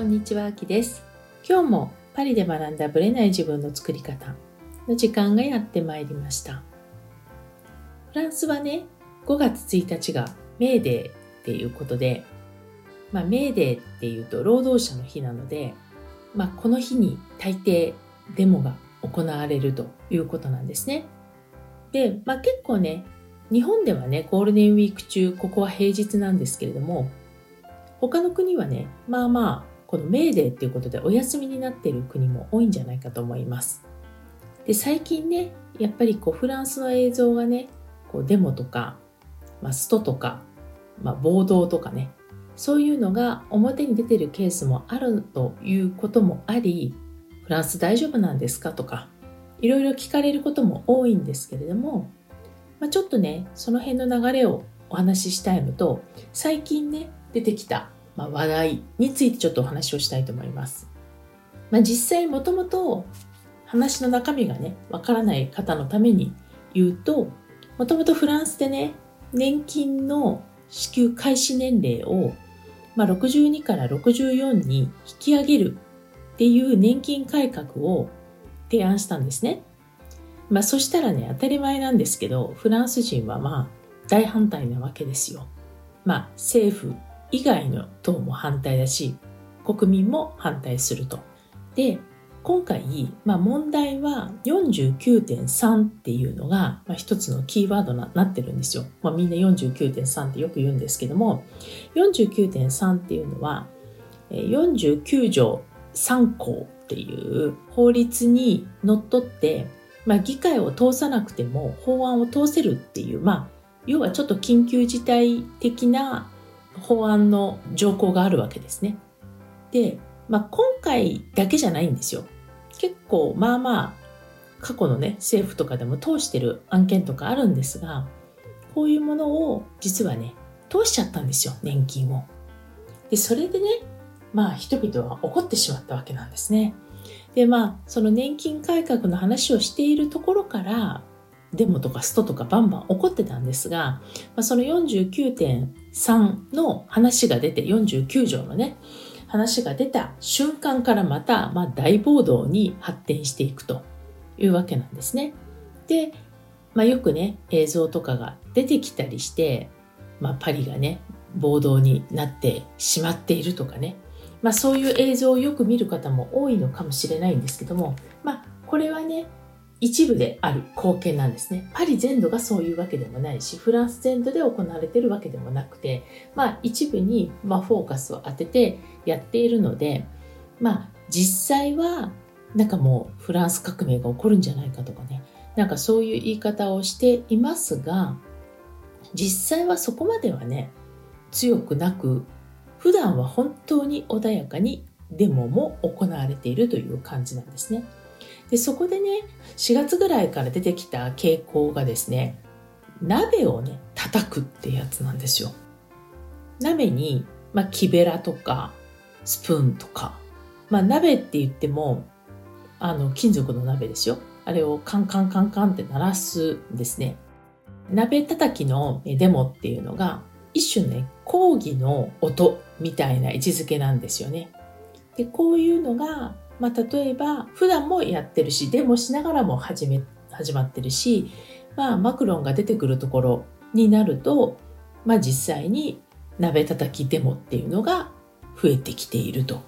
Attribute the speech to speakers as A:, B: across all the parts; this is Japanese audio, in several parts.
A: こんにちは、あきです。今日もパリで学んだブレない自分の作り方の時間がやってまいりました。フランスはね、5月1日がメーデーっていうことで、まあ、メーデーっていうと労働者の日なので、まあ、この日に大抵デモが行われるということなんですね。で、まあ、結構ね、日本ではね、ゴールデンウィーク中、ここは平日なんですけれども、他の国はね、まあまあ、このメーデーっていうことでお休みになっている国も多いんじゃないかと思います。で、最近ね、やっぱりこうフランスの映像がね、こうデモとか、まあ、ストとか、まあ、暴動とかね、そういうのが表に出てるケースもあるということもあり、フランス大丈夫なんですかとか、いろいろ聞かれることも多いんですけれども、まあ、ちょっとね、その辺の流れをお話ししたいのと、最近ね、出てきた、ま、話題についてちょっとお話をしたいと思います。まあ、実際もともと話の中身がね、わからない方のために言うと、もともとフランスでね、年金の支給開始年齢を、まあ、62から64に引き上げるっていう年金改革を提案したんですね。まあそしたらね、当たり前なんですけど、フランス人はまあ大反対なわけですよ。まあ政府以外の党も反対だし、国民も反対すると。で、今回、まあ問題は49.3っていうのが、まあ、一つのキーワードになってるんですよ。まあみんな49.3ってよく言うんですけども、49.3っていうのは、49条3項っていう法律にのっとって、まあ、議会を通さなくても法案を通せるっていう、まあ、要はちょっと緊急事態的な法案の条項があるわけですね。で、まあ、今回だけじゃないんですよ。結構、まあまあ、過去のね、政府とかでも通してる案件とかあるんですが、こういうものを実はね、通しちゃったんですよ、年金を。で、それでね、まあ人々は怒ってしまったわけなんですね。で、まあ、その年金改革の話をしているところから、デモとかストとかバンバン起こってたんですが、まあ、その49.3の話が出て、49条のね、話が出た瞬間からまた、まあ、大暴動に発展していくというわけなんですね。で、まあ、よくね、映像とかが出てきたりして、まあ、パリがね、暴動になってしまっているとかね、まあ、そういう映像をよく見る方も多いのかもしれないんですけども、まあ、これはね、一部である貢献なんですね。パリ全土がそういうわけでもないし、フランス全土で行われているわけでもなくて、まあ、一部に、ま、フォーカスを当ててやっているので、まあ、実際は、なんかもうフランス革命が起こるんじゃないかとかね、なんかそういう言い方をしていますが、実際はそこまではね、強くなく、普段は本当に穏やかにデモも行われているという感じなんですね。でそこでね4月ぐらいから出てきた傾向がですね鍋をね叩くってやつなんですよ。鍋に、まあ、木べらとかスプーンとか、まあ、鍋って言ってもあの金属の鍋ですよ。あれをカンカンカンカンって鳴らすんですね。鍋叩きのデモっていうのが一種ね抗議の音みたいな位置づけなんですよね。でこういうのが、まあ、例えば普段もやってるしデモしながらも始め始まってるし、まあ、マクロンが出てくるところになると、まあ、実際に鍋叩きデモっていうのが増えてきていると。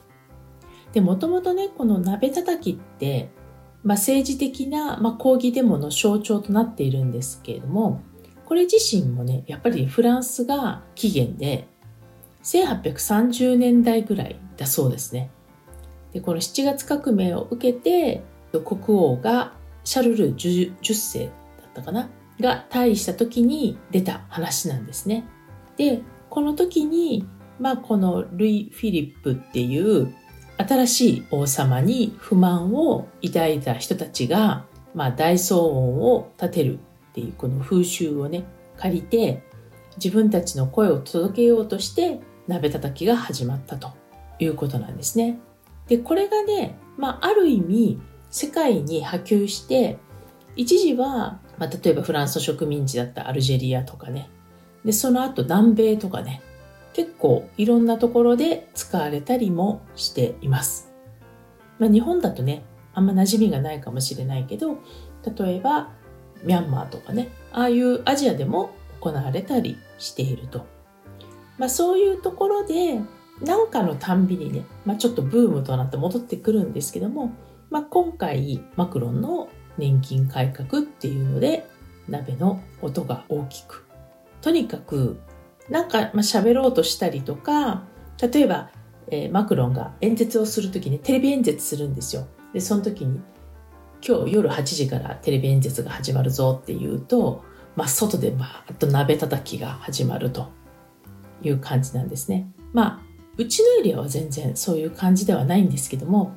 A: でもともとねこの鍋叩きって、まあ、政治的な、まあ、抗議デモの象徴となっているんですけれどもこれ自身もねやっぱりフランスが起源で1830年代ぐらいだそうですね。でこの7月革命を受けて国王がシャルル 10, 世だったかな？が退位した時に出た話なんですね。でこの時に、まあ、このルイ・フィリップっていう新しい王様に不満を抱いた人たちが、まあ、大騒音を立てるっていうこの風習をね借りて自分たちの声を届けようとして鍋叩きが始まったということなんですね。で、これがね、まあ、ある意味、世界に波及して、一時は、まあ、例えばフランスの植民地だったアルジェリアとかね、で、その後南米とかね、結構いろんなところで使われたりもしています。まあ、日本だとね、あんま馴染みがないかもしれないけど、例えばミャンマーとかね、ああいうアジアでも行われたりしていると。まあ、そういうところで何かのたんびにね、まあ、ちょっとブームとなって戻ってくるんですけども、まあ、今回マクロンの年金改革っていうので鍋の音が大きくとにかくなんか喋ろうとしたりとか例えば、えー、マクロンが演説をする時にテレビ演説するんですよでその時に今日夜8時からテレビ演説が始まるぞっていうと、まあ、外でバーッと鍋叩きが始まるという感じなんですね。まあ、うちのエリアは全然そういう感じではないんですけども、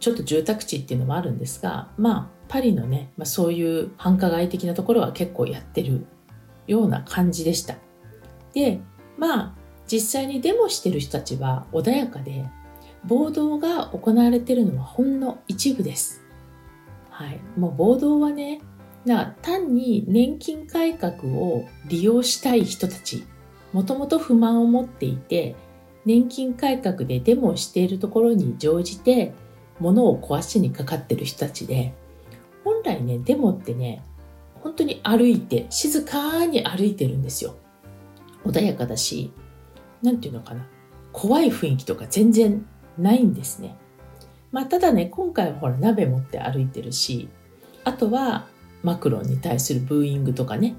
A: ちょっと住宅地っていうのもあるんですが、まあ、パリのね、まあ、そういう繁華街的なところは結構やってるような感じでした。で、まあ、実際にデモしてる人たちは穏やかで、暴動が行われてるのはほんの一部です。はい。もう暴動はね、な単に年金改革を利用したい人たち、もともと不満を持っていて、年金改革でデモをしているところに乗じて、物を壊しにかかってる人たちで、本来ね、デモってね、本当に歩いて、静かに歩いてるんですよ。穏やかだし、なんていうのかな。怖い雰囲気とか全然ないんですね。まあ、ただね、今回はほら、鍋持って歩いてるし、あとは、マクロンに対するブーイングとかね、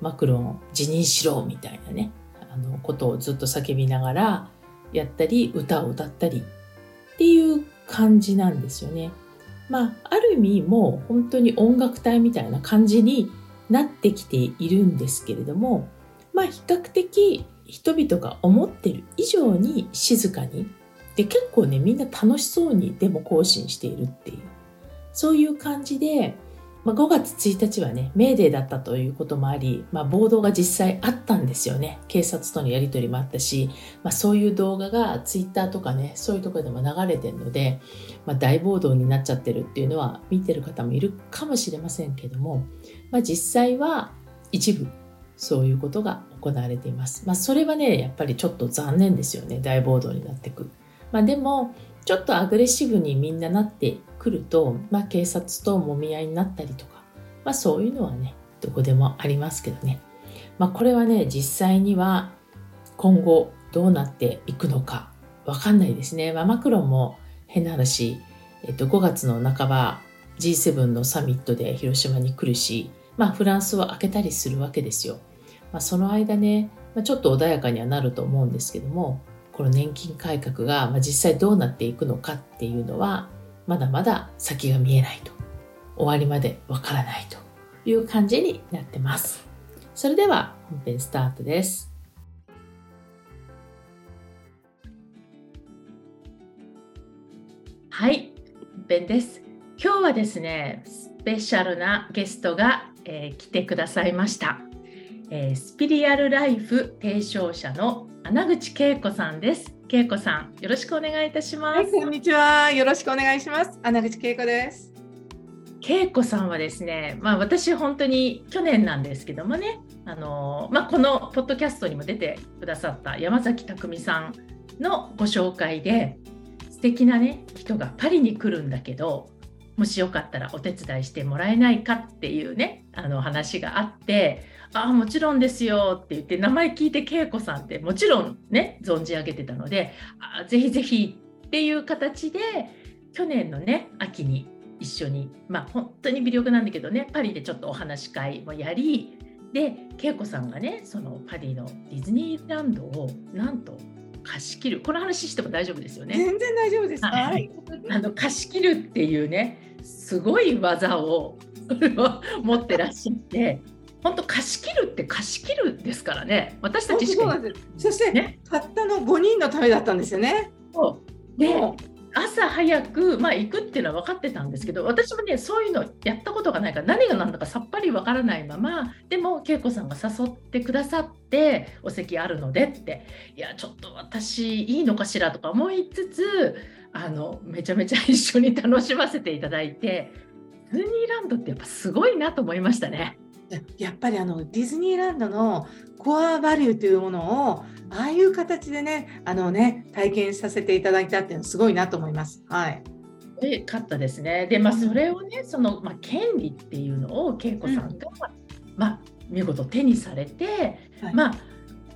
A: マクロン辞任しろみたいなね、あの、ことをずっと叫びながらやったり、歌を歌ったりっていう感じなんですよね。まあ、ある意味もう本当に音楽隊みたいな感じになってきているんですけれども、まあ比較的人々が思ってる以上に静かに、で結構ね、みんな楽しそうにデモ行進しているっていう、そういう感じで、まあ、5月1日はね、メーデーだったということもあり、まあ、暴動が実際あったんですよね。警察とのやりとりもあったし、まあ、そういう動画がツイッターとかね、そういうところでも流れてるので、まあ、大暴動になっちゃってるっていうのは見てる方もいるかもしれませんけども、まあ、実際は一部そういうことが行われています。まあ、それはね、やっぱりちょっと残念ですよね。大暴動になってく。まあ、でも、ちょっとアグレッシブにみんななってくると、まあ、警察ともみ合いになったりとか、まあ、そういうのはねどこでもありますけどね、まあ、これはね実際には今後どうなっていくのかわかんないですね、まあ、マクロンも変な話、えっと、5月の半ば G7 のサミットで広島に来るし、まあ、フランスは開けたりするわけですよ、まあ、その間ね、まあ、ちょっと穏やかにはなると思うんですけどもこの年金改革が実際どうなっていくのかっていうのはまだまだ先が見えないと。終わりまでわからないという感じになってます。それでは本編スタートです。はい本編です。今日はですねスペシャルなゲストが、えー、来てくださいました、えー、スピリアルライフ提唱者の穴口恵子さんです。恵子さん、よろしくお願いいたします。はい、
B: こんにちは。よろしくお願いします。穴口恵子です。
A: 恵子さんはですね、まあ私本当に去年なんですけどもね、あのまあこのポッドキャストにも出てくださった山崎匠さんのご紹介で、素敵なね人がパリに来るんだけど、もしよかったらお手伝いしてもらえないかっていうねあの話があってああもちろんですよって言って名前聞いて恵子さんってもちろんね存じ上げてたのであぜひぜひっていう形で去年のね秋に一緒にまあ本当に微力なんだけどねパリでちょっとお話し会もやりで恵子さんがねそのパリのディズニーランドをなんと貸し切る。この話しても大丈夫ですよね。
B: 全然大丈夫です、
A: はい、あの貸し切るっていうねすごい技を 持ってらっしゃって本当貸し切るって貸し切るですからね。私たちしか
B: そして、ね、たったの5人のためだったんですよね。
A: で朝早く、まあ、行くっていうのは分かってたんですけど私もねそういうのやったことがないから何が何だかさっぱり分からないままでも恵子さんが誘ってくださってお席あるのでって。いやちょっと私いいのかしらとか思いつつあのめちゃめちゃ一緒に楽しませていただいてディズニーランドってやっぱすごいなと思いましたね。
B: やっぱりあのディズニーランドのコアバリューというものをああいう形でねあのね体験させていただいたっていうのはすごいなと思います。はい
C: で勝ったですね。で、まあ、それをね、その、まあ、権利っていうのを恵子さんが、うん、まあ、見事手にされて、はい、まあ、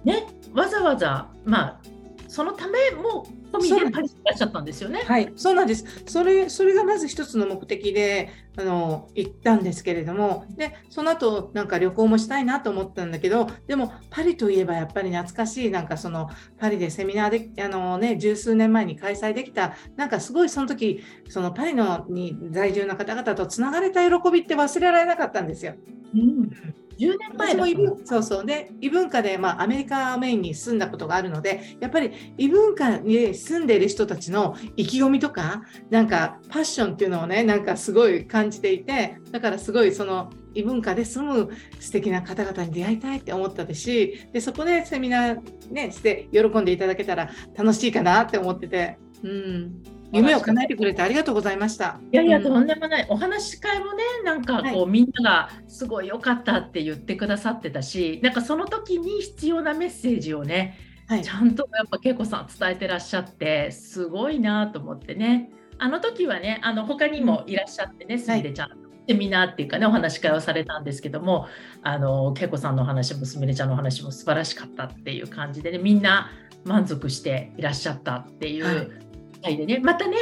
C: ね、わざわざ、まあ、そのためも込みでパリにいらっしゃったんですよね。
B: はい、そうなんです。それそれがまず一つの目的であの行ったんですけれども、でその後なんか旅行もしたいなと思ったんだけど、でもパリといえばやっぱり懐かしいなんかそのパリでセミナーであのね十数年前に開催できたなんかすごいその時そのパリのに在住の方々とつながれた喜びって忘れられなかったんですよ。
C: うん10年前
B: も異文そうそうで異文化で、まあ、アメリカメインに住んだことがあるのでやっぱり異文化に住んでいる人たちの意気込みとかなんかパッションっていうのをねなんかすごい感じていてだからすごいその異文化で住む素敵な方々に出会いたいって思ったですしでそこでセミナーねして喜んでいただけたら楽しいかなって思ってて。うん夢を叶えてくれてありがとうございました。
C: いやいや、とんでもない。お話し会もね、なんかこう、はい、みんながすごい良かったって言ってくださってたし、なんかその時に必要なメッセージをね、はい、ちゃんとやっぱ恵子さん伝えてらっしゃって、すごいなと思ってね。あの時はね、あの他にもいらっしゃってね、すみれちゃん。セミナーっていうかねお話し会をされたんですけどもあの恵子さんの話もすみれちゃんの話も素晴らしかったっていう感じでねみんな満足していらっしゃったっていう回でね、またね、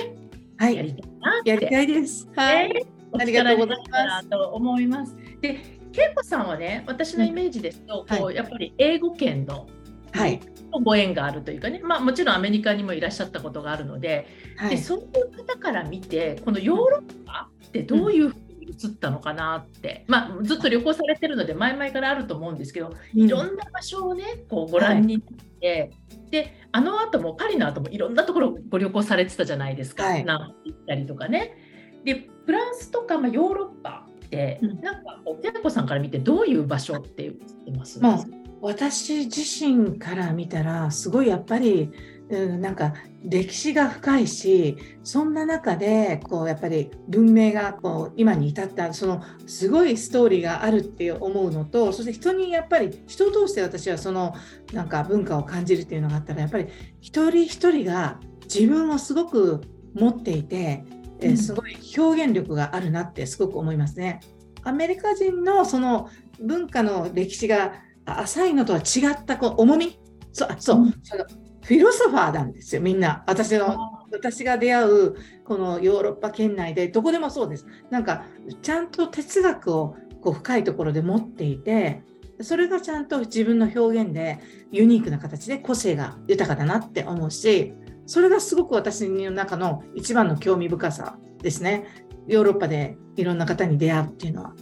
B: はい、やりたいなやりたいです。はい。え
C: ー、ありがとうございます。と思います。で、恵子さんはね、私のイメージですと、こうやっぱり英語圏の、
B: はい、
C: ご縁があるというかね、まあ、もちろんアメリカにもいらっしゃったことがあるので、はい、でそういう方から見て、このヨーロッパってどういうふうに映ったのかなって、まあ、ずっと旅行されてるので、前々からあると思うんですけど、いろんな場所をね、こうご覧になって、はいであの後もパリの後もいろんなところご旅行されてたじゃないですか、はい、南行ったりとかね。でフランスとか、まあ、ヨーロッパって、うん、なんかお寺子さんから見てどういう場所って言ってます、
B: まあ、私自身から見たらすごいやっぱりうん、なんか歴史が深いしそんな中でこうやっぱり文明がこう今に至ったそのすごいストーリーがあるって思うのとそして人にやっぱり人を通して私はそのなんか文化を感じるっていうのがあったらやっぱり一人一人が自分をすごく持っていて、うん、えすごい表現力があるなってすごく思いますね。アメリカ人のその文化の歴史が浅いのとは違ったこう重み。そうそう、うん、そのフィロソファーなんですよみんな。私の私が出会うこのヨーロッパ圏内でどこでもそうです。なんかちゃんと哲学をこう深いところで持っていてそれがちゃんと自分の表現でユニークな形で個性が豊かだなって思うしそれがすごく私の中の一番の興味深さですね。ヨーロッパでいろんな方に出会うっていうのは。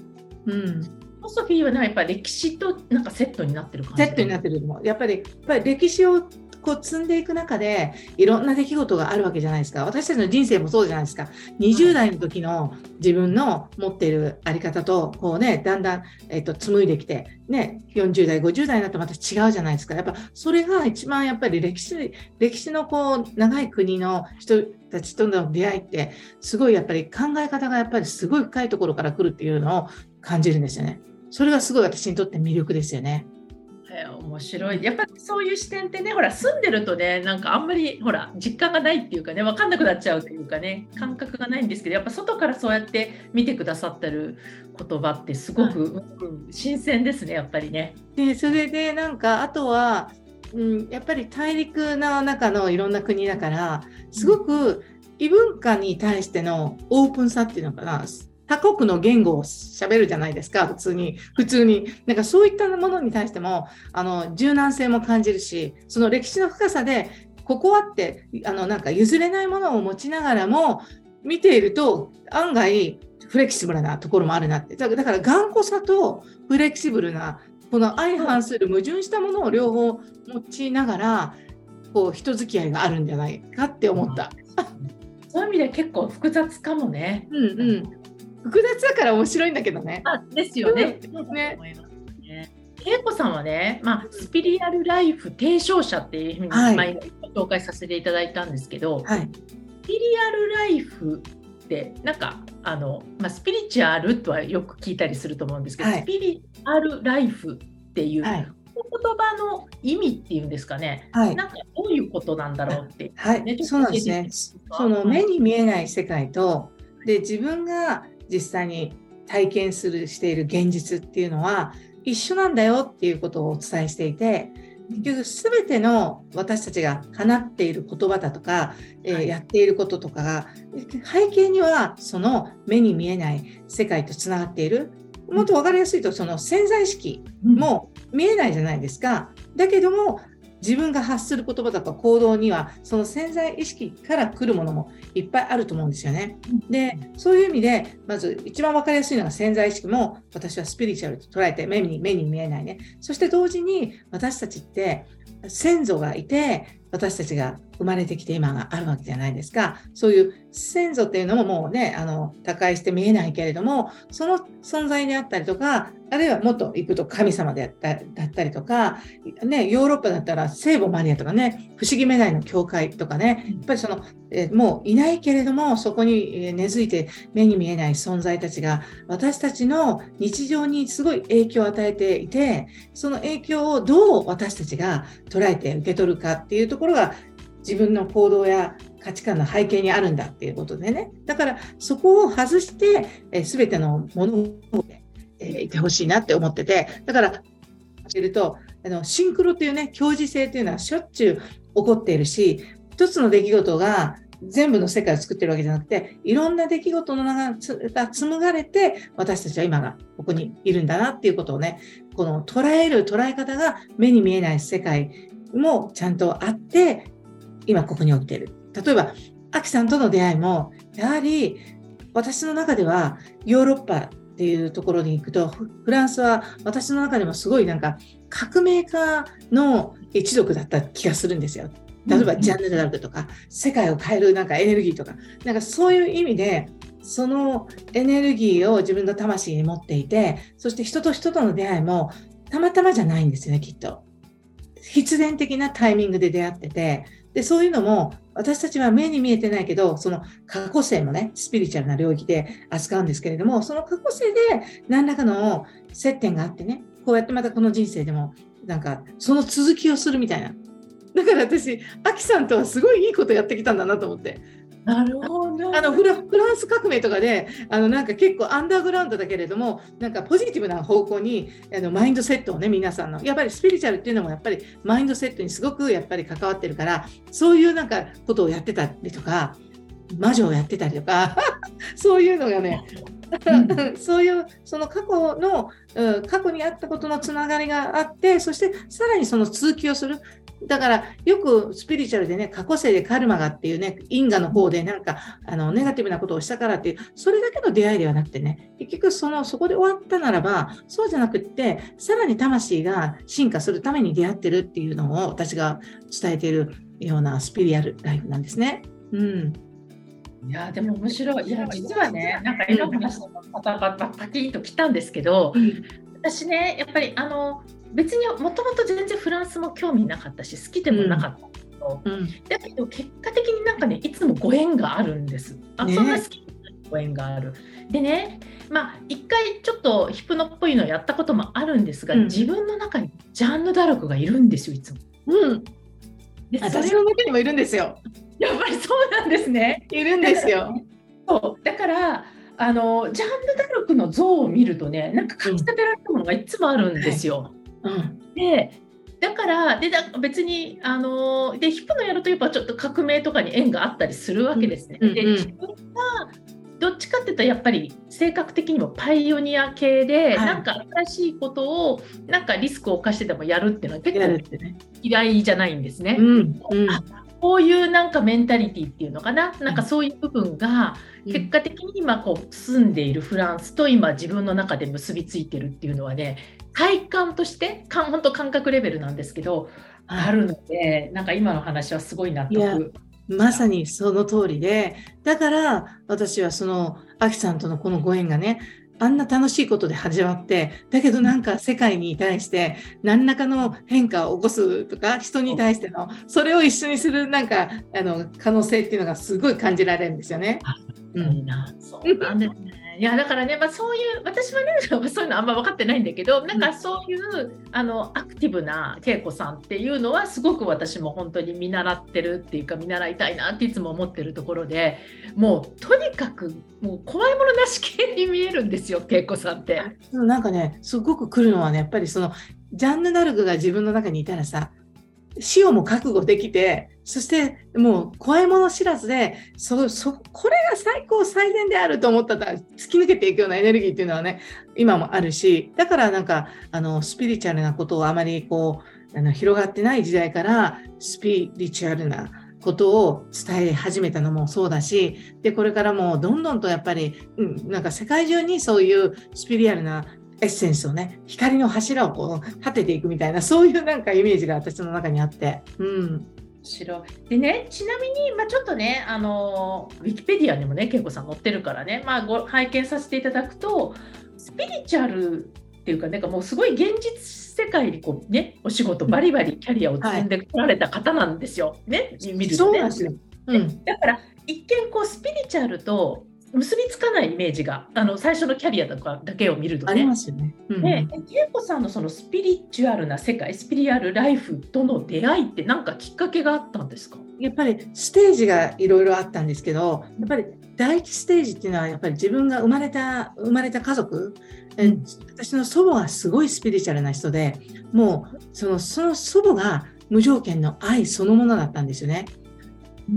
B: うん。
C: フィロソフィーはねやっぱり歴史となんかセットになってる感じ。
B: セットになってるやっぱりやっぱり歴史をこう積んでいく中でいろんな出来事があるわけじゃないですか私たちの人生もそうじゃないですか20代の時の自分の持っているあり方とこうねだんだん、えっと、紡いできて、ね、40代50代になってまた違うじゃないですかやっぱそれが一番やっぱり歴史歴史のこう長い国の人たちとの出会いってすごいやっぱり考え方がやっぱりすごい深いところから来るっていうのを感じるんですよね。それがすごい私にとって魅力ですよね。
C: えー、面白い。やっぱりそういう視点ってねほら住んでるとねなんかあんまりほら実感がないっていうかね分かんなくなっちゃうというかね感覚がないんですけどやっぱ外からそうやって見てくださってる言葉ってすごく、うん、新鮮ですねやっぱりね。
B: でそれでなんかあとは、うん、やっぱり大陸の中のいろんな国だからすごく異文化に対してのオープンさっていうのかな他国の言語を喋るじゃないですか、普通に。普通に。なんかそういったものに対しても、あの、柔軟性も感じるし、その歴史の深さで、ここはって、あの、なんか譲れないものを持ちながらも、見ていると、案外、フレキシブルなところもあるなって。だから、頑固さとフレキシブルな、この相反する矛盾したものを両方持ちながら、こう、人付き合いがあるんじゃないかって思った。
C: そういう意味で結構複雑かもね。
B: うんうん。複雑だから面白いんだけどね。
C: あですよね。ね。恵子さんはね、まあ、スピリアルライフ提唱者っていうふうに、はい、前紹介させていただいたんですけど、
B: はい、
C: スピリアルライフってなんかあの、まあ、スピリチュアルとはよく聞いたりすると思うんですけど、はい、スピリアルライフっていう、はい、言葉の意味っていうんですかね、はい、なんかどういうことなんだろうって、
B: はい、そうなんですね。その目に見えない世界と、で自分が実際に体験するしている現実っていうのは一緒なんだよっていうことをお伝えしていて結局全ての私たちが放っている言葉だとか、えー、やっていることとかが背景にはその目に見えない世界とつながっている。もっと分かりやすいとその潜在意識も見えないじゃないですか。だけども自分が発する言葉とか行動にはその潜在意識から来るものもいっぱいあると思うんですよね。でそういう意味でまず一番分かりやすいのが潜在意識も私はスピリチュアルと捉えて目に目に見えないね。そして同時に私たちって先祖がいて私たちが生まれてきて今があるわけじゃないですか。そういう先祖っていうのももうね、あの、他界して見えないけれども、その存在であったりとか、あるいはもっと行くと神様であっただったりとか、ね、ヨーロッパだったら聖母マリアとかね、不思議めないの教会とかね、やっぱりその、えもういないけれども、そこに根付いて目に見えない存在たちが、私たちの日常にすごい影響を与えていて、その影響をどう私たちが捉えて受け取るかっていうところころが、自分の行動や価値観の背景にあるんだっていうことでね。だからそこを外して、えー、全てのものを、えー、いてほしいなって思ってて、だから、知ると、あのシンクロっていうね、共時性っていうのはしょっちゅう起こっているし、一つの出来事が全部の世界を作ってるわけじゃなくて、いろんな出来事の中が紡がれて、私たちは今がここにいるんだなっていうことをね、この捉える捉え方が目に見えない世界もちゃんとあって、今ここに起きている。例えば、アキさんとの出会いも、やはり私の中ではヨーロッパっていうところに行くと、フランスは私の中でもすごいなんか革命家の一族だった気がするんですよ。例えばジャンヌ・ダルクとか、世界を変えるなんかエネルギーとか、なんかそういう意味で、そのエネルギーを自分の魂に持っていて、そして人と人との出会いもたまたまじゃないんですよね、きっと。必然的なタイミングで出会ってて、で、そういうのも、私たちは目に見えてないけど、その過去性もね、スピリチュアルな領域で扱うんですけれども、その過去性で何らかの接点があってね、こうやってまたこの人生でも、なんか、その続きをするみたいな。だから私、アキさんとはすごいいいことやってきたんだなと思って。
C: なるほど。
B: あのフラフランス革命とかで、あのなんか結構アンダーグラウンドだけれども、なんかポジティブな方向にあのマインドセットをね、皆さんの、やっぱりスピリチュアルっていうのもやっぱりマインドセットにすごくやっぱり関わってるから、そういうなんかことをやってたりとか、魔女をやってたりとか、そういうのがね、そういうその過去の、うん、過去にあったことのつながりがあってそしてさらにその続きをするだからよくスピリチュアルでね、過去世でカルマがっていうね、因果の方でなんかあのネガティブなことをしたからっていう、それだけの出会いではなくてね、結局そのそこで終わったならば、そうじゃなくって、さらに魂が進化するために出会ってるっていうのを私が伝えているようなスピリアルライフなんですね。うん。
C: いやでも面白い。いや実はね、なんか今の話のパタパタパキッときたんですけど、うん、私ね、やっぱりあの別にもともと全然フランスも興味なかったし好きでもなかったけど、うん、だけど結果的になんかねいつもご縁があるんです。あ、ね、そんな好きご縁がある。でねまあ一回ちょっとヒプノっぽいのやったこともあるんですが、うん、自分の中にジャンヌ・ダルクがいるんですよいつも。
B: うん、で私の中にもいるんですよ。
C: やっぱりそうなんですね。
B: いるんですよ。
C: そうだからあのジャンヌ・ダルクの像を見るとねなんか感じたてられたものがいつもあるんですよ。うん、でだからでだ別にあのでヒップのやるとやっぱちょっと革命とかに縁があったりするわけですね。うんうん、で自分がどっちかっていうとやっぱり性格的にもパイオニア系で、はい、なんか新しいことをなんかリスクを冒してでもやるっていうのは結構嫌いじゃないんですね。うんうん、こういうなんかメンタリティっていうのかな？なんかそういう部分が結果的に今こう住んでいるフランスと今自分の中で結びついてるっていうのはね体感として本当感覚レベルなんですけど、あ。るのでなんか今の話はすごい納得。
B: まさにその通りでだから私はそのアキさんとのこのご縁がねあんな楽しいことで始まってだけどなんか世界に対して何らかの変化を起こすとか人に対してのそれを一緒にするなんかあの可能性っていうのがすごい感じられるんですよね。
C: うん、そうなんですね。い
A: いやだからね、まあ、そういう私はねそういうのあんま分かってないんだけどなんかそういう、うん、あのアクティブな恵子さんっていうのはすごく私も本当に見習ってるっていうか見習いたいなっていつも思ってるところでもうとにかくもう怖いものなし系に見えるんですよ恵子さんって。
B: なんかねすごく来るのはねやっぱりそのジャンヌ・ダルクが自分の中にいたらさ死をも覚悟できて、そしてもう怖いもの知らずで、そそこれが最高最善であると思ったら突き抜けていくようなエネルギーっていうのはね、今もあるし、だからなんかあのスピリチュアルなことをあまりこうあの広がってない時代からスピリチュアルなことを伝え始めたのもそうだし、で、これからもどんどんとやっぱり、うん、なんか世界中にそういうスピリアルなエッセンスをね光の柱をこう立てていくみたいなそういうなんかイメージが私の中にあって。うん
A: 白でねちなみに、まあ、ちょっとねあのウィキペディアにもね恵子さん載ってるからね、まあ、ご拝見させていただくとスピリチュアルっていうかなんかもうすごい現実世界にこうねお仕事バリバリキャリアを積んでこられた方なんですよ、はい、ね見るとね。うん、だから一見こうスピリチュアルと結びつかないイメージがあの最初のキャリアとかだけを見るとね。
B: ありますよね。
A: うん、で恵子さんのそのスピリチュアルな世界スピリアルライフとの出会いって何かきっかけがあったんですか？
B: やっぱりステージがいろいろあったんですけどやっぱり第一ステージっていうのはやっぱり自分が生まれた生まれた家族、うん、私の祖母がすごいスピリチュアルな人でもうそのその祖母が無条件の愛そのものだったんですよね。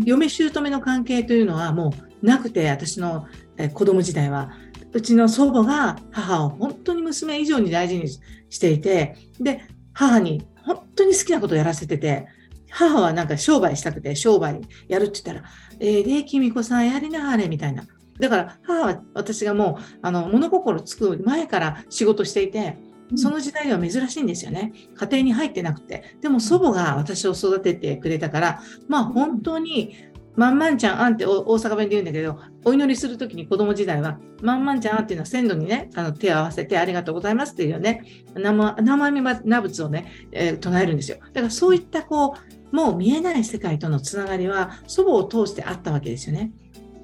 B: 嫁姑の関係というのはもうなくて私の子供時代はうちの祖母が母を本当に娘以上に大事にしていてで母に本当に好きなことをやらせてて母はなんか商売したくて商売やるって言ったら「えー、できみこさんやりなはれ」みたいなだから母は私がもうあの物心つく前から仕事していてその時代では珍しいんですよね。家庭に入ってなくて。でも祖母が私を育ててくれたから、まあ本当に、まんまんちゃんあんって大阪弁で言うんだけど、お祈りするときに子供時代は、まんまんちゃんあんっていうのは鮮度にね、あの手を合わせてありがとうございますっていうね、生生身な仏をね、えー、唱えるんですよ。だからそういったこう、もう見えない世界とのつながりは祖母を通してあったわけですよね。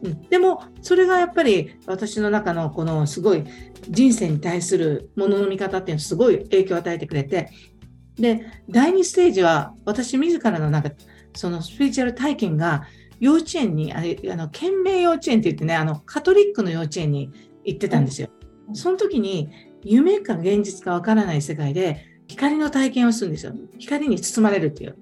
B: うん、でもそれがやっぱり私の中のこのすごい人生に対するものの見方っていうのはすごい影響を与えてくれてで第2ステージは私自らのなんかそのスピリチュアル体験が幼稚園にあれあの県名幼稚園って言ってねあのカトリックの幼稚園に行ってたんですよ。その時に夢か現実かわからない世界で光の体験をするんですよ。光に包まれるっていう。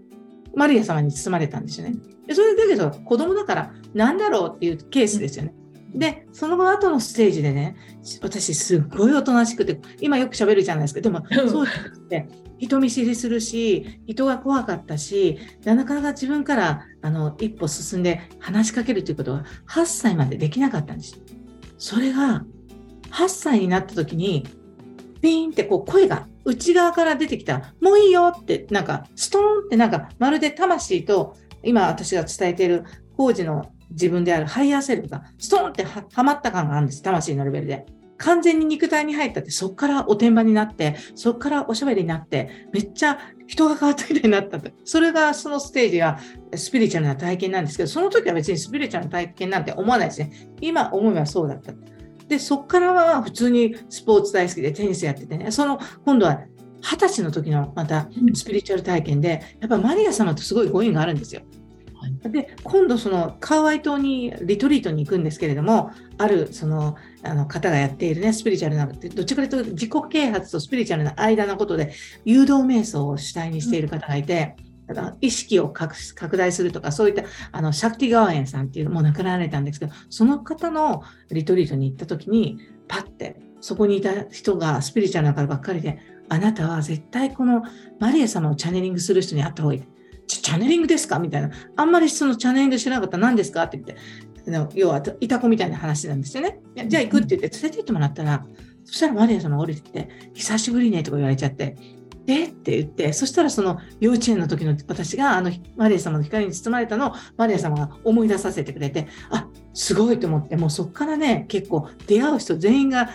B: マリア様に包まれたんですよね。でそれだけど子供だから何だろうっていうケースですよね。で、その後後のステージでね、私すっごいおとなしくて、今よく喋るじゃないですか。でも、そうじゃなくて、人見知りするし、人が怖かったし、なかなか自分からあの一歩進んで話しかけるということは8歳までできなかったんです。それが8歳になった時に、ピーンってこう声が内側から出てきた、もういいよって、なんかストーンってなんかまるで魂と今私が伝えている高次の自分であるハイヤーセルフがストーンってはまった感があるんです、魂のレベルで。完全に肉体に入ったって、そこからおてんばになって、そこからおしゃべりになって、めっちゃ人が変わったみたいになったと。それがそのステージがスピリチュアルな体験なんですけど、その時は別にスピリチュアルな体験なんて思わないですね。今思えばそうだった。で、そこからは普通にスポーツ大好きでテニスやっててね、その今度は二十歳の時のまたスピリチュアル体験で、やっぱマリア様とすごいご縁があるんですよ。で今度そのカウアイ島にリトリートに行くんですけれどもあるそのあの方がやっているねスピリチュアルなどっちかというと自己啓発とスピリチュアルな間のことで誘導瞑想を主体にしている方がいて、だから意識を拡大するとかそういったあのシャクティ・ガワエンさんっていうのも亡くなられたんですけどその方のリトリートに行った時にパッてそこにいた人がスピリチュアルな方ばっかりであなたは絶対このマリア様をチャネリングする人に会った方がいい。チャネリングですか？みたいな。あんまりそのチャネリング知らなかった。ら何ですか？って言って、要はいた子みたいな話なんですよね。じゃあ行くって言って連れて行ってもらったら、そしたらマリア様降りてきて、久しぶりねとか言われちゃって、え？って言って、そしたらその幼稚園の時の私があのマリア様の光に包まれたのをマリア様が思い出させてくれて、あすごいと思って、もうそこからね、結構出会う人全員が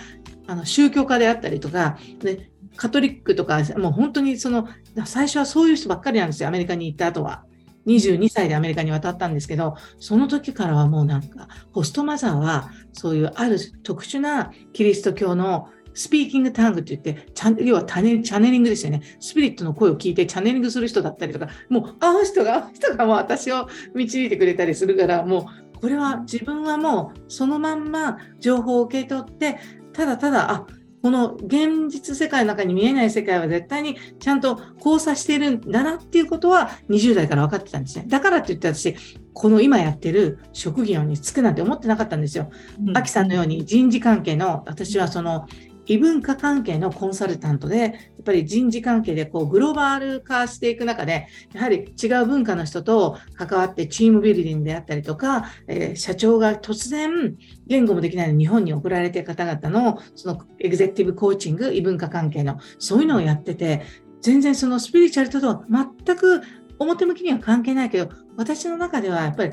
B: あの宗教家であったりとか、でカトリックとか、もう本当にその、最初はそういう人ばっかりなんですよ、アメリカに行った後は。22歳でアメリカに渡ったんですけど、その時からはもうなんか、ホストマザーは、そういうある特殊なキリスト教のスピーキングタングって言って、要はチャネチャネリングですよね。スピリットの声を聞いてチャネリングする人だったりとか、もう、あの人が、あの人がもう私を導いてくれたりするから、もう、これは自分はもうそのまんま情報を受け取って、ただただ、あ、この現実世界の中に見えない世界は絶対にちゃんと交差しているんだなっていうことは20代から分かってたんですね。だからって言って私、この今やってる職業に就くなんて思ってなかったんですよ。ア、キ、さんのように人事関係の、私はその異文化関係のコンサルタントで、やっぱり人事関係でこうグローバル化していく中で、やはり違う文化の人と関わってチームビルディングであったりとか、えー、社長が突然言語もできないのに日本に送られている方々のそのエグゼクティブコーチング、異文化関係のそういうのをやってて、全然そのスピリチュアルとは全く表向きには関係ないけど、私の中ではやっぱり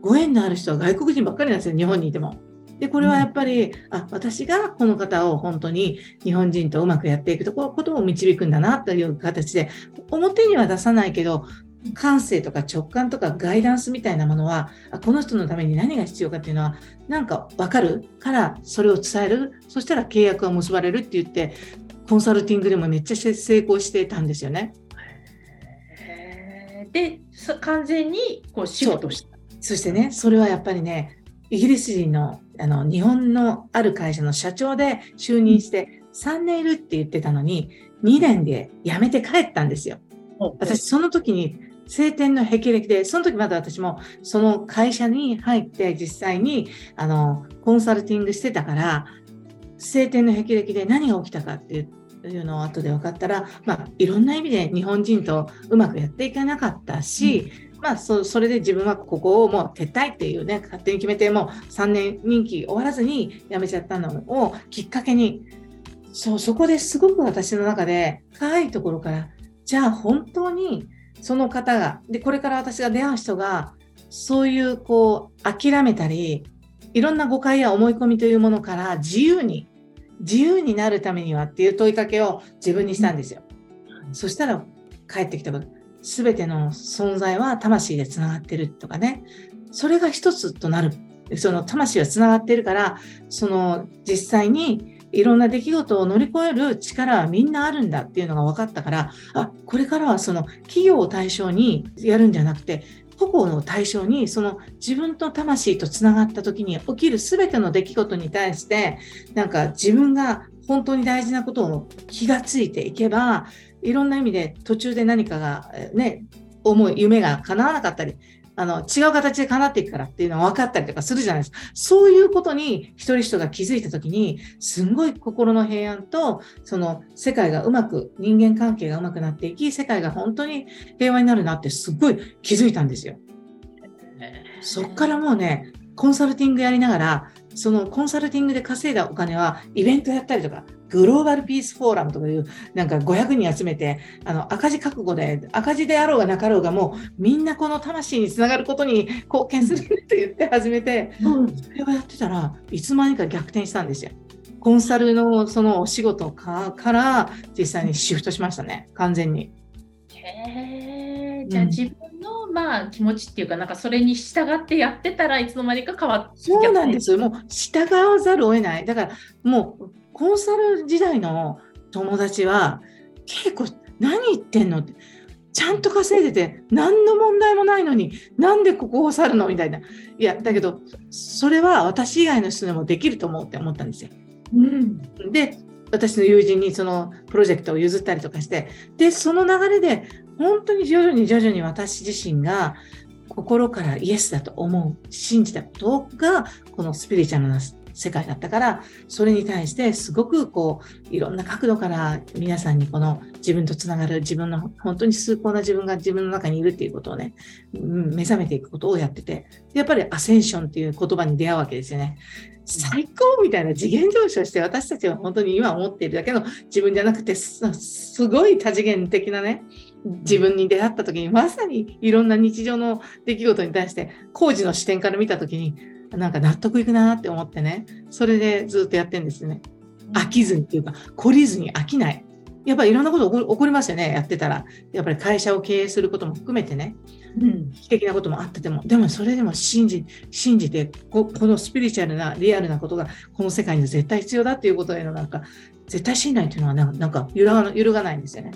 B: ご縁のある人は外国人ばっかりなんですよ、日本にいても。で、これはやっぱり、うん、あ、私がこの方を本当に日本人とうまくやっていくとこことを導くんだなという形で、表には出さないけど、感性とか直感とかガイダンスみたいなものは、この人のために何が必要かっていうのは、なんかわかるからそれを伝える。そしたら契約が結ばれるって言って、コンサルティングでもめっちゃ成功してたんですよね。
A: で、完全にこう仕事した
B: そしてね、それはやっぱりね、イギリス人のあの日本のある会社の社長で就任して3年いるって言ってたのに、2年で辞めて帰ったんですよ。私、その時に晴天の霹靂で、その時まだ私もその会社に入って実際にあのコンサルティングしてたから、晴天の霹靂で何が起きたかっていうのを後で分かったら、まあ、いろんな意味で日本人とうまくやっていかなかったし、うんまあそ、それで自分はここをもう撤退っていうね、勝手に決めて、もう3年任期終わらずに辞めちゃったのをきっかけに、そう、そこですごく私の中で深いところから、じゃあ本当にその方が、で、これから私が出会う人が、そういうこう、諦めたり、いろんな誤解や思い込みというものから自由に、自由になるためにはっていう問いかけを自分にしたんですよ。そしたら帰ってきたこと。全ての存在は魂でつながってるとかね。それが一つとなる。その魂はつながってるからその実際にいろんな出来事を乗り越える力はみんなあるんだっていうのが分かったからあこれからはその企業を対象にやるんじゃなくて個々の対象にその自分と魂とつながった時に起きる全ての出来事に対してなんか自分が本当に大事なことを気がついていけばいろんな意味で途中で何かがね、思い、夢が叶わなかったり、あの、違う形で叶っていくからっていうのは分かったりとかするじゃないですか。そういうことに一人一人が気づいたときに、すんごい心の平安と、その世界がうまく、人間関係がうまくなっていき、世界が本当に平和になるなってすっごい気づいたんですよ。そっからもうね、コンサルティングやりながら、そのコンサルティングで稼いだお金はイベントやったりとか、グローバルピースフォーラムとかいう、なんか500人集めて、あの、赤字覚悟で、赤字であろうがなかろうが、もうみんなこの魂につながることに貢献するって言って始めて、うん、それをやってたらいつまにか逆転したんですよ。コンサルのそのお仕事から実際にシフトしましたね、完全に。
A: へじゃあ自分の、まあ、気持ちっていうかなんかそれに従ってやってたらいつの間にか変わって
B: そうなんですもう従わざるを得ない。だからもうコンサル時代の友達は結構何言ってんのってちゃんと稼いでて何の問題もないのになんでここを去るのみたいないやだけどそれは私以外の人でもできると思うって思ったんですよ。うん、で私の友人にそのプロジェクトを譲ったりとかしてでその流れで本当に徐々に徐々に私自身が心からイエスだと思う信じたことがこのスピリチュアルな世界だったからそれに対してすごくこういろんな角度から皆さんにこの自分とつながる自分の本当に崇高な自分が自分の中にいるっていうことをね、うん、目覚めていくことをやっててやっぱりアセンションっていう言葉に出会うわけですよね。最高みたいな次元上昇して私たちは本当に今思っているだけの自分じゃなくてすごい多次元的なね自分に出会った時にまさにいろんな日常の出来事に対して工事の視点から見た時になんか納得いくなって思ってね、それでずっとやってんですね。飽きずにっていうか、懲りずに飽きない。やっぱりいろんなこと起こりますよね、やってたら。やっぱり会社を経営することも含めてね、うん、危機的なこともあってても、でもそれでも信じ信じてこ、このスピリチュアルな、リアルなことがこの世界に絶対必要だっていうことへのなんか、絶対信頼っていうのはなんか揺らが揺るがないんですよね。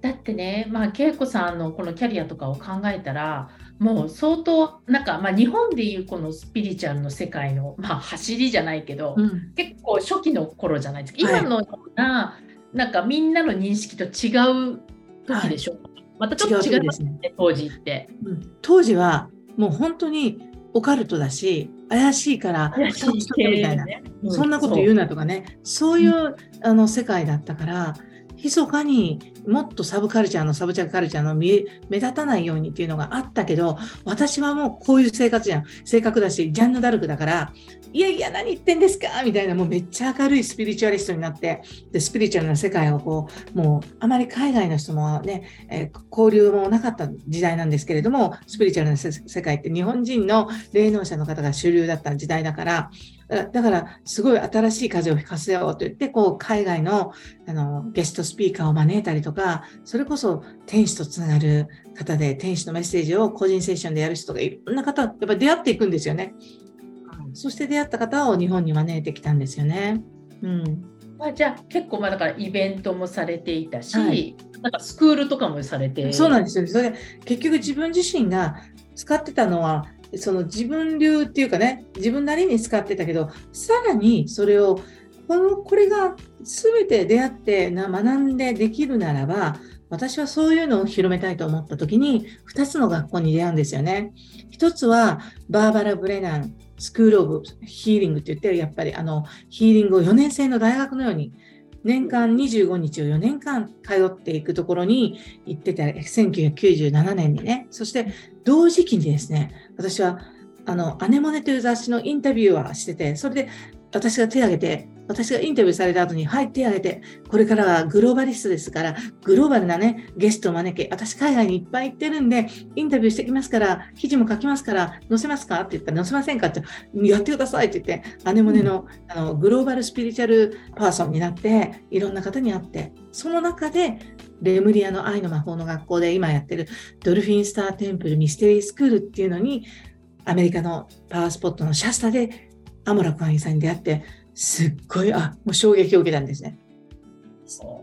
C: だってね、まあ、恵子さんのこのキャリアとかを考えたら、もう相当なんか、まあ、日本でいうこのスピリチュアルの世界の、まあ、走りじゃないけど、うん、結構初期の頃じゃないですか。今のような、はい、なんかみんなの認識と違う時でしょ、はい、またちょっと違いますね、ね、当時って、
B: うん、当時はもう本当にオカルトだし怪しいから怪しいみたいな、ね。うん、そんなこと言うなとかね。そういう、あの世界だったから密かにもっとサブカルチャーのサブチャーカルチャーの目立たないようにっていうのがあったけど私はもうこういう生活じゃん。性格だしジャンヌ・ダルクだからいやいや何言ってんですか？みたいなもうめっちゃ明るいスピリチュアリストになってでスピリチュアルな世界をこうもうあまり海外の人もね、えー、交流もなかった時代なんですけれどもスピリチュアルな世界って日本人の霊能者の方が主流だった時代だからだから、すごい新しい風を吹かせようと言って、こう、海外のあのゲストスピーカーを招いたりとか、それこそ天使とつながる方で、天使のメッセージを個人セッションでやる人がいろんな方、やっぱり出会っていくんですよね。そして出会った方を日本に招いてきたんですよね。うん。
C: まあ、じゃあ結構まあだからイベントもされていたし、はい、なんかスクールとかもされて
B: そうなんですよ、それ結局自分自身が使ってたのはその自分流っていうかね自分なりに使ってたけどさらにそれをこのこれが全て出会ってな学んでできるならば私はそういうのを広めたいと思った時に2つの学校に出会うんですよね。1つはバーバラ・ブレナンスクール・オブ・ヒーリングって言ってやっぱりあのヒーリングを4年生の大学のように年間25日を4年間通っていくところに行ってた1997年にねそして同時期にですね私はあのアネモネという雑誌のインタビューはしててそれで私が手を挙げて私がインタビューされた後に、はい、手を挙げて、これからはグローバリストですから、グローバルなね、ゲストを招き、私海外にいっぱい行ってるんで、インタビューしてきますから、記事も書きますから、載せますか？って言ったら、載せませんか？って、やってくださいって言って、アネモネの,、あのグローバルスピリチュアルパーソンになって、いろんな方に会って、その中で、レムリアの愛の魔法の学校で今やってるドルフィンスターテンプルミステリースクールっていうのにアメリカのパワースポットのシャスタでアモラクアイさんに出会ってすっごい、あ、もう衝撃を受けたんですね。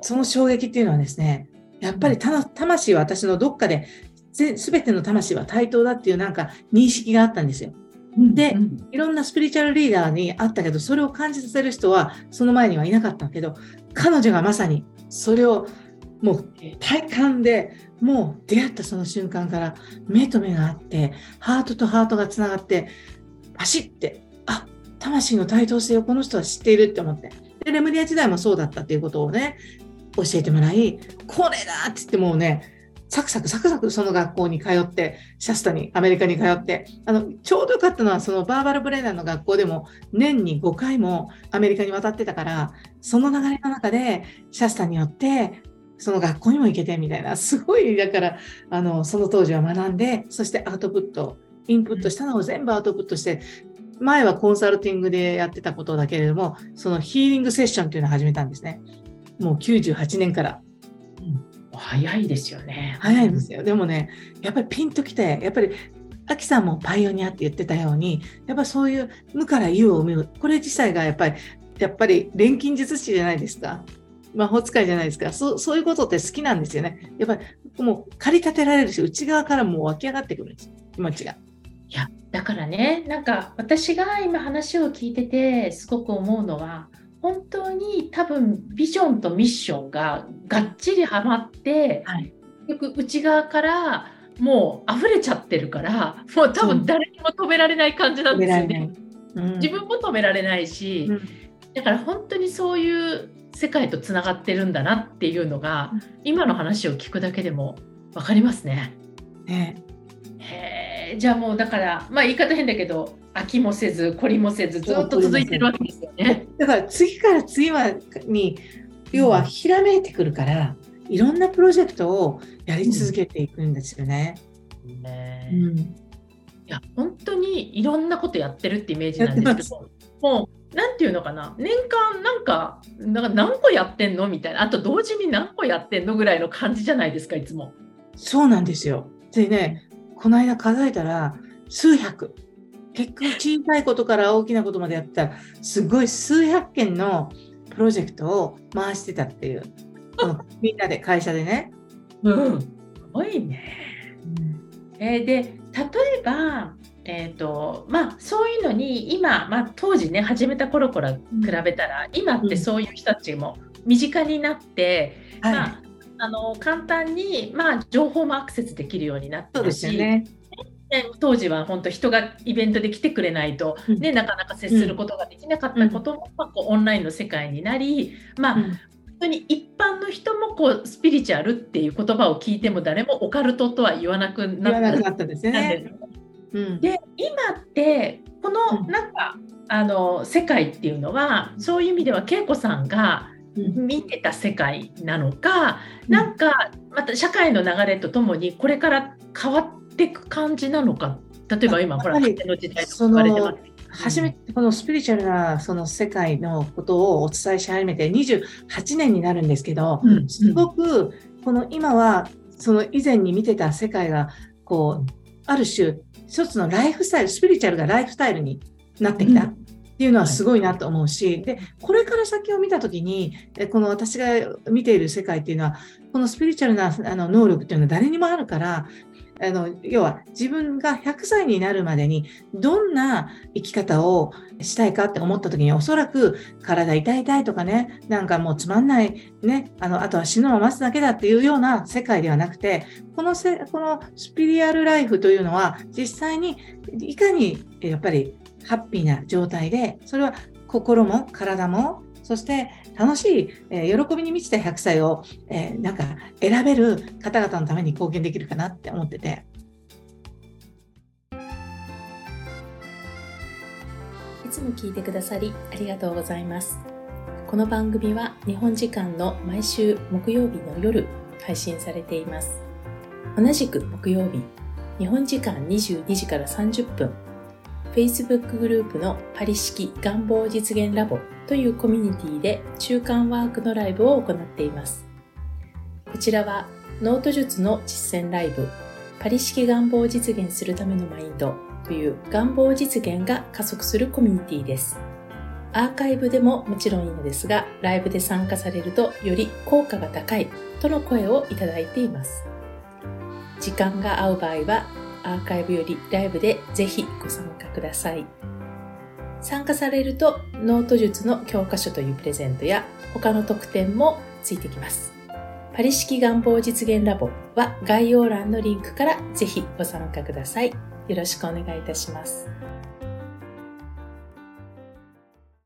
B: その衝撃っていうのはですね、やっぱり魂は私のどっかで、すべての魂は対等だっていうなんか認識があったんですよ。で、いろんなスピリチュアルリーダーにあったけど、それを感じさせる人はその前にはいなかったけど、彼女がまさにそれをもう体感でもう出会ったその瞬間から目と目があって、ハートとハートがつながって、走ってあ魂の対等性をこの人は知っているって思って。で、レムリア時代もそうだったっていうことをね、教えてもらい、これだって言ってもうね、サクサクサクサクその学校に通って、シャスタに、アメリカに通って、あの、ちょうどよかったのは、そのバーバル・ブレーナーの学校でも、年に5回もアメリカに渡ってたから、その流れの中で、シャスタによって、その学校にも行けてみたいな、すごい、だから、あの、その当時は学んで、そしてアウトプット、インプットしたのを全部アウトプットして、前はコンサルティングでやってたことだけれども、そのヒーリングセッションというのを始めたんですね。もう98年から。
C: うん、早いですよね。
B: 早いですよ。でもね、やっぱりピンときて、やっぱり、アキさんもパイオニアって言ってたように、やっぱそういう無から有を生む、これ自体がやっぱり、やっぱり錬金術師じゃないですか。魔法使いじゃないですかそ。そういうことって好きなんですよね。やっぱりもう駆り立てられるし、内側からもう湧き上がってくるんです。気持ちが。
C: いやだからねなんか私が今話を聞いててすごく思うのは本当に多分ビジョンとミッションががっちりはまって、はい、よく内側からもう溢れちゃってるからもう多分誰にも止められない感じなんですよね。うん、自分も止められないし、うん、だから本当にそういう世界とつながってるんだなっていうのが、今の話を聞くだけでも分かりますね。
B: ね。
C: じゃあもうだからまあ言い方変だけど飽きもせず懲りもせずずっと続いてるわけですよね。
B: だから次から次はに要はひらめいてくるから、うん、いろんなプロジェクトをやり続けていくんですよね。
C: ねうん、いや本当にいろんなことやってるってイメージなんですけどもう
A: なんていうのかな？年間なんかなんか何個やってんの？みたいなあと同時に何個やってんのぐらいの感じじゃないですかいつも。
B: そうなんですよ。でねこの間数えたら数百結局小さいことから大きなことまでやったらすごい数百件のプロジェクトを回してたっていう みんなで会社でね。
A: うん、すごいね。えー、で例えばえーとまあ、そういうのに今、まあ、当時ね始めた頃から比べたら、うん、今ってそういう人たちも身近になって、うん、まあ、あの簡単に、まあ、情報もアクセスできるようになってるし、ね、当時は本当人がイベントで来てくれないと、ね、うん、なかなか接することができなかったことも、まあ、こうオンラインの世界になり、まあ本当に一般の人もこうスピリチュアルっていう言葉を聞いても誰もオカルトとは言わなくな
B: ったですね。
A: で今ってこのなんか、あの世界っていうのはそういう意味では恵子さんが見てた世界なのか、うん、なんかまた社会の流れとともにこれから変わっていく感じなのか。例えば今ほらの時代と
B: かれてます。初めてこのスピリチュアルなその世界のことをお伝えし始めて28年になるんですけど、うん、すごくこの今はその以前に見てた世界がこうある種一つのライフスタイル、スピリチュアルがライフスタイルになってきた。っていうのはすごいなと思うし、で、これから先を見たときに、この私が見ている世界っていうのは、このスピリチュアルなあの能力っていうのは誰にもあるから、あの要は自分が100歳になるまでにどんな生き方をしたいかって思った時におそらく体痛い痛いとかねなんかもうつまんないねあのあとは死ぬのを待つだけだっていうような世界ではなくてこのせこのスピリアルライフというのは実際にいかにやっぱりハッピーな状態でそれは心も体もそして楽しい、えー、喜びに満ちた100歳を、えー、なんか選べる方々のために貢献できるかなって思ってて。
A: いつも聞いてくださりありがとうございます。この番組は日本時間の毎週木曜日の夜配信されています。同じく木曜日、日本時間22時から30分 Facebook グループのパリ式願望実現ラボというコミュニティで中間ワークのライブを行っています。こちらはノート術の実践ライブパリ式願望を実現するためのマインドという願望実現が加速するコミュニティです。アーカイブでももちろんいいのですが、ライブで参加されるとより効果が高いとの声をいただいています。時間が合う場合はアーカイブよりライブでぜひご参加ください。参加されるとノート術の教科書というプレゼントや他の特典もついてきます。パリ式願望実現ラボは概要欄のリンクからぜひご参加ください。よろしくお願いいたします。